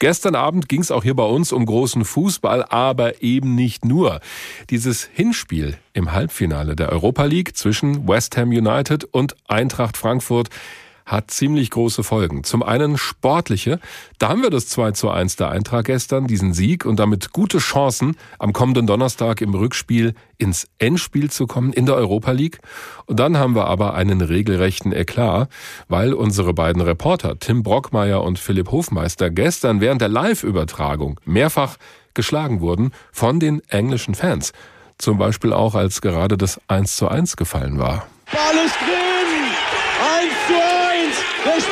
Gestern Abend ging es auch hier bei uns um großen Fußball, aber eben nicht nur. Dieses Hinspiel im Halbfinale der Europa League zwischen West Ham United und Eintracht Frankfurt hat ziemlich große Folgen. Zum einen sportliche. Da haben wir das 2 zu 1 der Eintracht gestern, diesen Sieg und damit gute Chancen, am kommenden Donnerstag im Rückspiel ins Endspiel zu kommen in der Europa League. Und dann haben wir aber einen regelrechten Eklat, weil unsere beiden Reporter, Tim Brockmeier und Philipp Hofmeister, gestern während der Live-Übertragung mehrfach geschlagen wurden von den englischen Fans. Zum Beispiel auch, als gerade das 1 zu 1 gefallen war. Ball ist drin!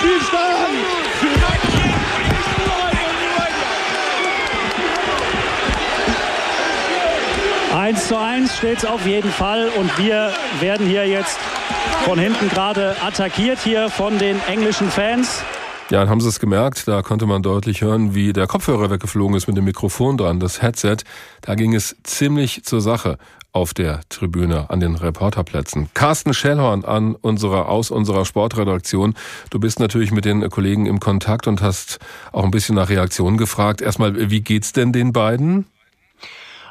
1 zu 1! Der Spielstand! 1 zu 1 steht es auf jeden Fall und wir werden hier jetzt von hinten gerade attackiert hier von den englischen Fans. Ja, dann haben Sie es gemerkt, da konnte man deutlich hören, wie der Kopfhörer weggeflogen ist mit dem Mikrofon dran, das Headset. Da ging es ziemlich zur Sache auf der Tribüne an den Reporterplätzen. Carsten Schellhorn an unserer, aus unserer Sportredaktion. Du bist natürlich mit den Kollegen im Kontakt und hast auch ein bisschen nach Reaktionen gefragt. Erstmal, wie geht's denn den beiden?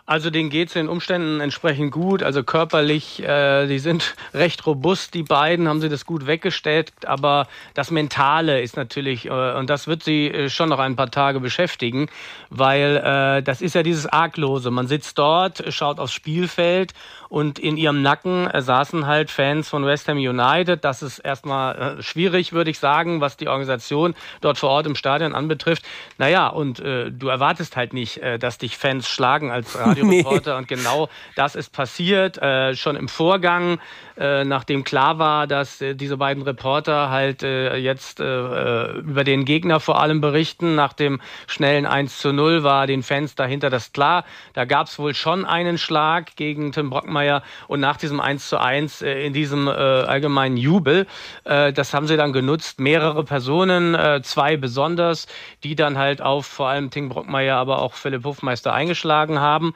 Also denen geht es den Umständen entsprechend gut. Also körperlich, äh, die sind recht robust, die beiden, haben sie das gut weggestellt. Aber das Mentale ist natürlich, äh, und das wird sie äh, schon noch ein paar Tage beschäftigen, weil äh, das ist ja dieses Arglose. Man sitzt dort, schaut aufs Spielfeld und in ihrem Nacken äh, saßen halt Fans von West Ham United. Das ist erstmal schwierig, würde ich sagen, was die Organisation dort vor Ort im Stadion anbetrifft. Naja, und du erwartest halt nicht, dass dich Fans schlagen als Radioreporter. Nee. Und genau das ist passiert. Äh, schon im Vorgang äh, nachdem klar war, dass äh, diese beiden Reporter halt äh, jetzt äh, über den Gegner vor allem berichten. Nach dem schnellen 1 zu 0 war den Fans dahinter das klar. Da gab es wohl schon einen Schlag gegen Tim Brockmeier und nach diesem 1 zu 1 äh, in diesem äh, allgemeinen Jubel, äh, das haben sie dann genutzt, mehrere Personen, äh, zwei besonders, die dann halt auf vor allem Tim Brockmeier, aber auch Philipp Hofmeister eingeschlagen haben.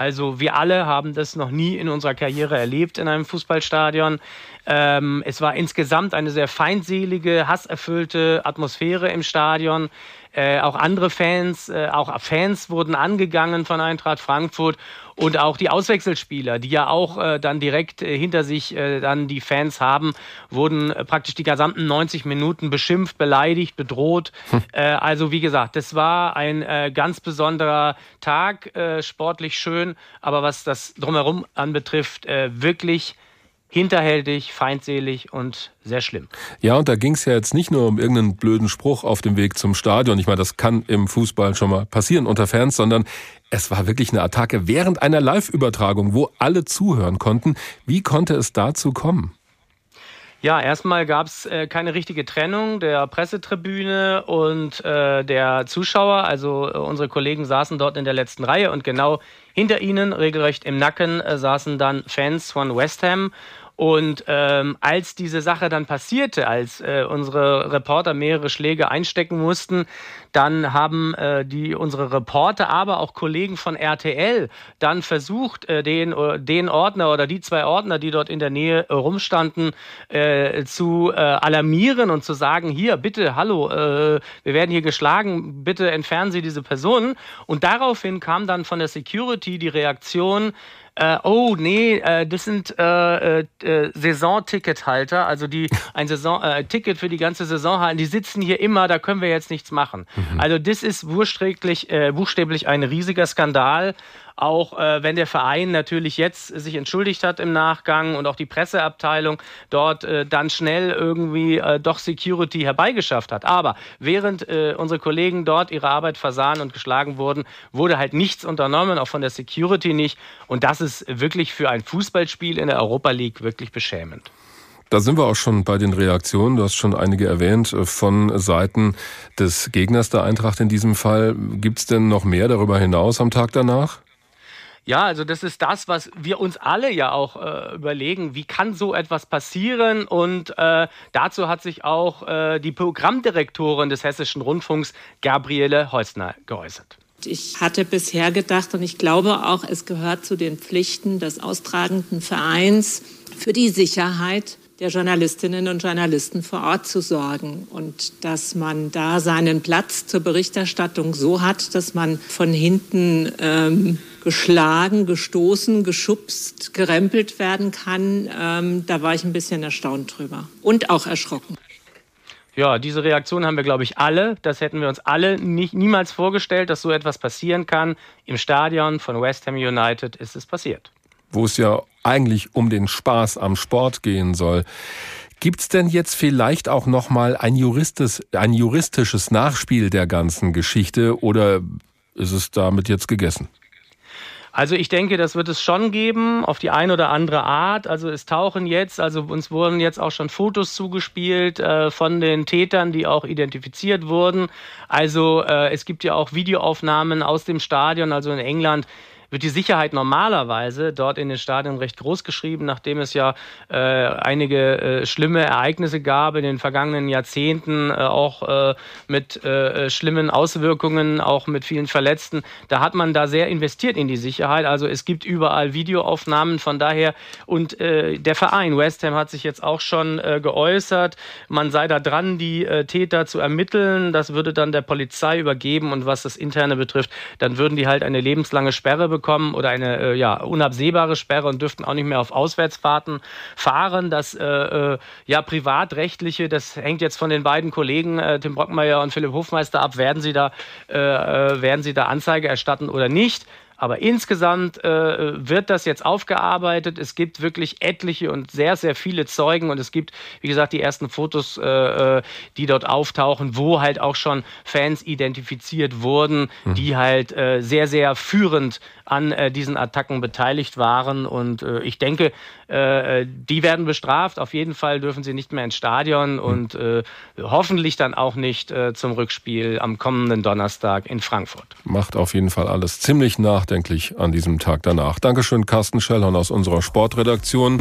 Also wir alle haben das noch nie in unserer Karriere erlebt in einem Fußballstadion. Ähm, es war insgesamt eine sehr feindselige, hasserfüllte Atmosphäre im Stadion. Äh, auch andere Fans, äh, auch Fans wurden angegangen von Eintracht Frankfurt und auch die Auswechselspieler, die ja auch äh, dann direkt äh, hinter sich äh, dann die Fans haben, wurden äh, praktisch die gesamten 90 Minuten beschimpft, beleidigt, bedroht. Hm. Also wie gesagt, das war ein ganz besonderer Tag, sportlich schön, aber was das drumherum anbetrifft, wirklich hinterhältig, feindselig und sehr schlimm. Ja, und da ging es ja jetzt nicht nur um irgendeinen blöden Spruch auf dem Weg zum Stadion. Ich meine, das kann im Fußball schon mal passieren unter Fans, sondern es war wirklich eine Attacke während einer Live-Übertragung, wo alle zuhören konnten. Wie konnte es dazu kommen? Ja, erstmal gab es äh, keine richtige Trennung der Pressetribüne und äh, der Zuschauer. Also äh, unsere Kollegen saßen dort in der letzten Reihe und genau hinter ihnen, regelrecht im Nacken, äh, saßen dann Fans von West Ham und ähm, als diese Sache dann passierte, als äh, unsere Reporter mehrere Schläge einstecken mussten, dann haben äh, die unsere Reporter, aber auch Kollegen von RTL dann versucht, äh, den, äh, den Ordner oder die zwei Ordner, die dort in der Nähe äh, rumstanden, äh, zu alarmieren und zu sagen, hier, bitte, hallo, wir werden hier geschlagen, bitte entfernen Sie diese Personen. Und daraufhin kam dann von der Security die Reaktion, äh, oh nee, äh, das sind äh, äh, äh Saisontickethalter, also die ein Saison, äh, Ticket für die ganze Saison halten, die sitzen hier immer, da können wir jetzt nichts machen. Mhm. Also das ist buchstäblich, buchstäblich ein riesiger Skandal auch äh, wenn der Verein natürlich jetzt sich entschuldigt hat im Nachgang und auch die Presseabteilung dort äh, dann schnell irgendwie äh, doch Security herbeigeschafft hat. Aber während äh, unsere Kollegen dort ihre Arbeit versahen und geschlagen wurden, wurde halt nichts unternommen, auch von der Security nicht. Und das ist wirklich für ein Fußballspiel in der Europa League wirklich beschämend. Da sind wir auch schon bei den Reaktionen. Du hast schon einige erwähnt äh, von Seiten des Gegners der Eintracht in diesem Fall. Gibt es denn noch mehr darüber hinaus am Tag danach? Ja, also das ist das, was wir uns alle ja auch äh, überlegen. Wie kann so etwas passieren? Und äh, dazu hat sich auch äh, die Programmdirektorin des Hessischen Rundfunks, Gabriele Heusner, geäußert. Ich hatte bisher gedacht und ich glaube auch, es gehört zu den Pflichten des austragenden Vereins für die Sicherheit der Journalistinnen und Journalisten vor Ort zu sorgen und dass man da seinen Platz zur Berichterstattung so hat, dass man von hinten ähm, geschlagen, gestoßen, geschubst, gerempelt werden kann. Ähm, da war ich ein bisschen erstaunt drüber und auch erschrocken. Ja, diese Reaktion haben wir, glaube ich, alle. Das hätten wir uns alle nicht, niemals vorgestellt, dass so etwas passieren kann. Im Stadion von West Ham United ist es passiert wo es ja eigentlich um den Spaß am Sport gehen soll. Gibt's denn jetzt vielleicht auch noch mal ein, juristis, ein juristisches Nachspiel der ganzen Geschichte oder ist es damit jetzt gegessen? Also ich denke, das wird es schon geben, auf die eine oder andere Art. Also es tauchen jetzt, also uns wurden jetzt auch schon Fotos zugespielt äh, von den Tätern, die auch identifiziert wurden. Also äh, es gibt ja auch Videoaufnahmen aus dem Stadion, also in England wird die Sicherheit normalerweise dort in den Stadien recht groß geschrieben, nachdem es ja äh, einige äh, schlimme Ereignisse gab in den vergangenen Jahrzehnten, äh, auch äh, mit äh, schlimmen Auswirkungen, auch mit vielen Verletzten. Da hat man da sehr investiert in die Sicherheit. Also es gibt überall Videoaufnahmen von daher und äh, der Verein West Ham hat sich jetzt auch schon geäußert. Man sei da dran, die Täter zu ermitteln. Das würde dann der Polizei übergeben und was das Interne betrifft, dann würden die halt eine lebenslange Sperre bekommen bekommen oder eine äh, ja, unabsehbare Sperre und dürften auch nicht mehr auf Auswärtsfahrten fahren. Das äh, äh, ja privatrechtliche, das hängt jetzt von den beiden Kollegen Tim Brockmeier und Philipp Hofmeister ab. Werden sie da werden sie da Anzeige erstatten oder nicht? Aber insgesamt äh, wird das jetzt aufgearbeitet. Es gibt wirklich etliche und sehr, sehr viele Zeugen und es gibt, wie gesagt, die ersten Fotos, äh, äh die dort auftauchen, wo halt auch schon Fans identifiziert wurden, mhm. die halt äh, sehr, sehr führend an äh, diesen Attacken beteiligt waren. Und äh, ich denke, die werden bestraft. Auf jeden Fall dürfen sie nicht mehr ins Stadion mhm. und hoffentlich dann auch nicht zum Rückspiel am kommenden Donnerstag in Frankfurt. Macht auf jeden Fall alles ziemlich nachdenklich an diesem Tag danach. Dankeschön, Carsten Schellhorn aus unserer Sportredaktion.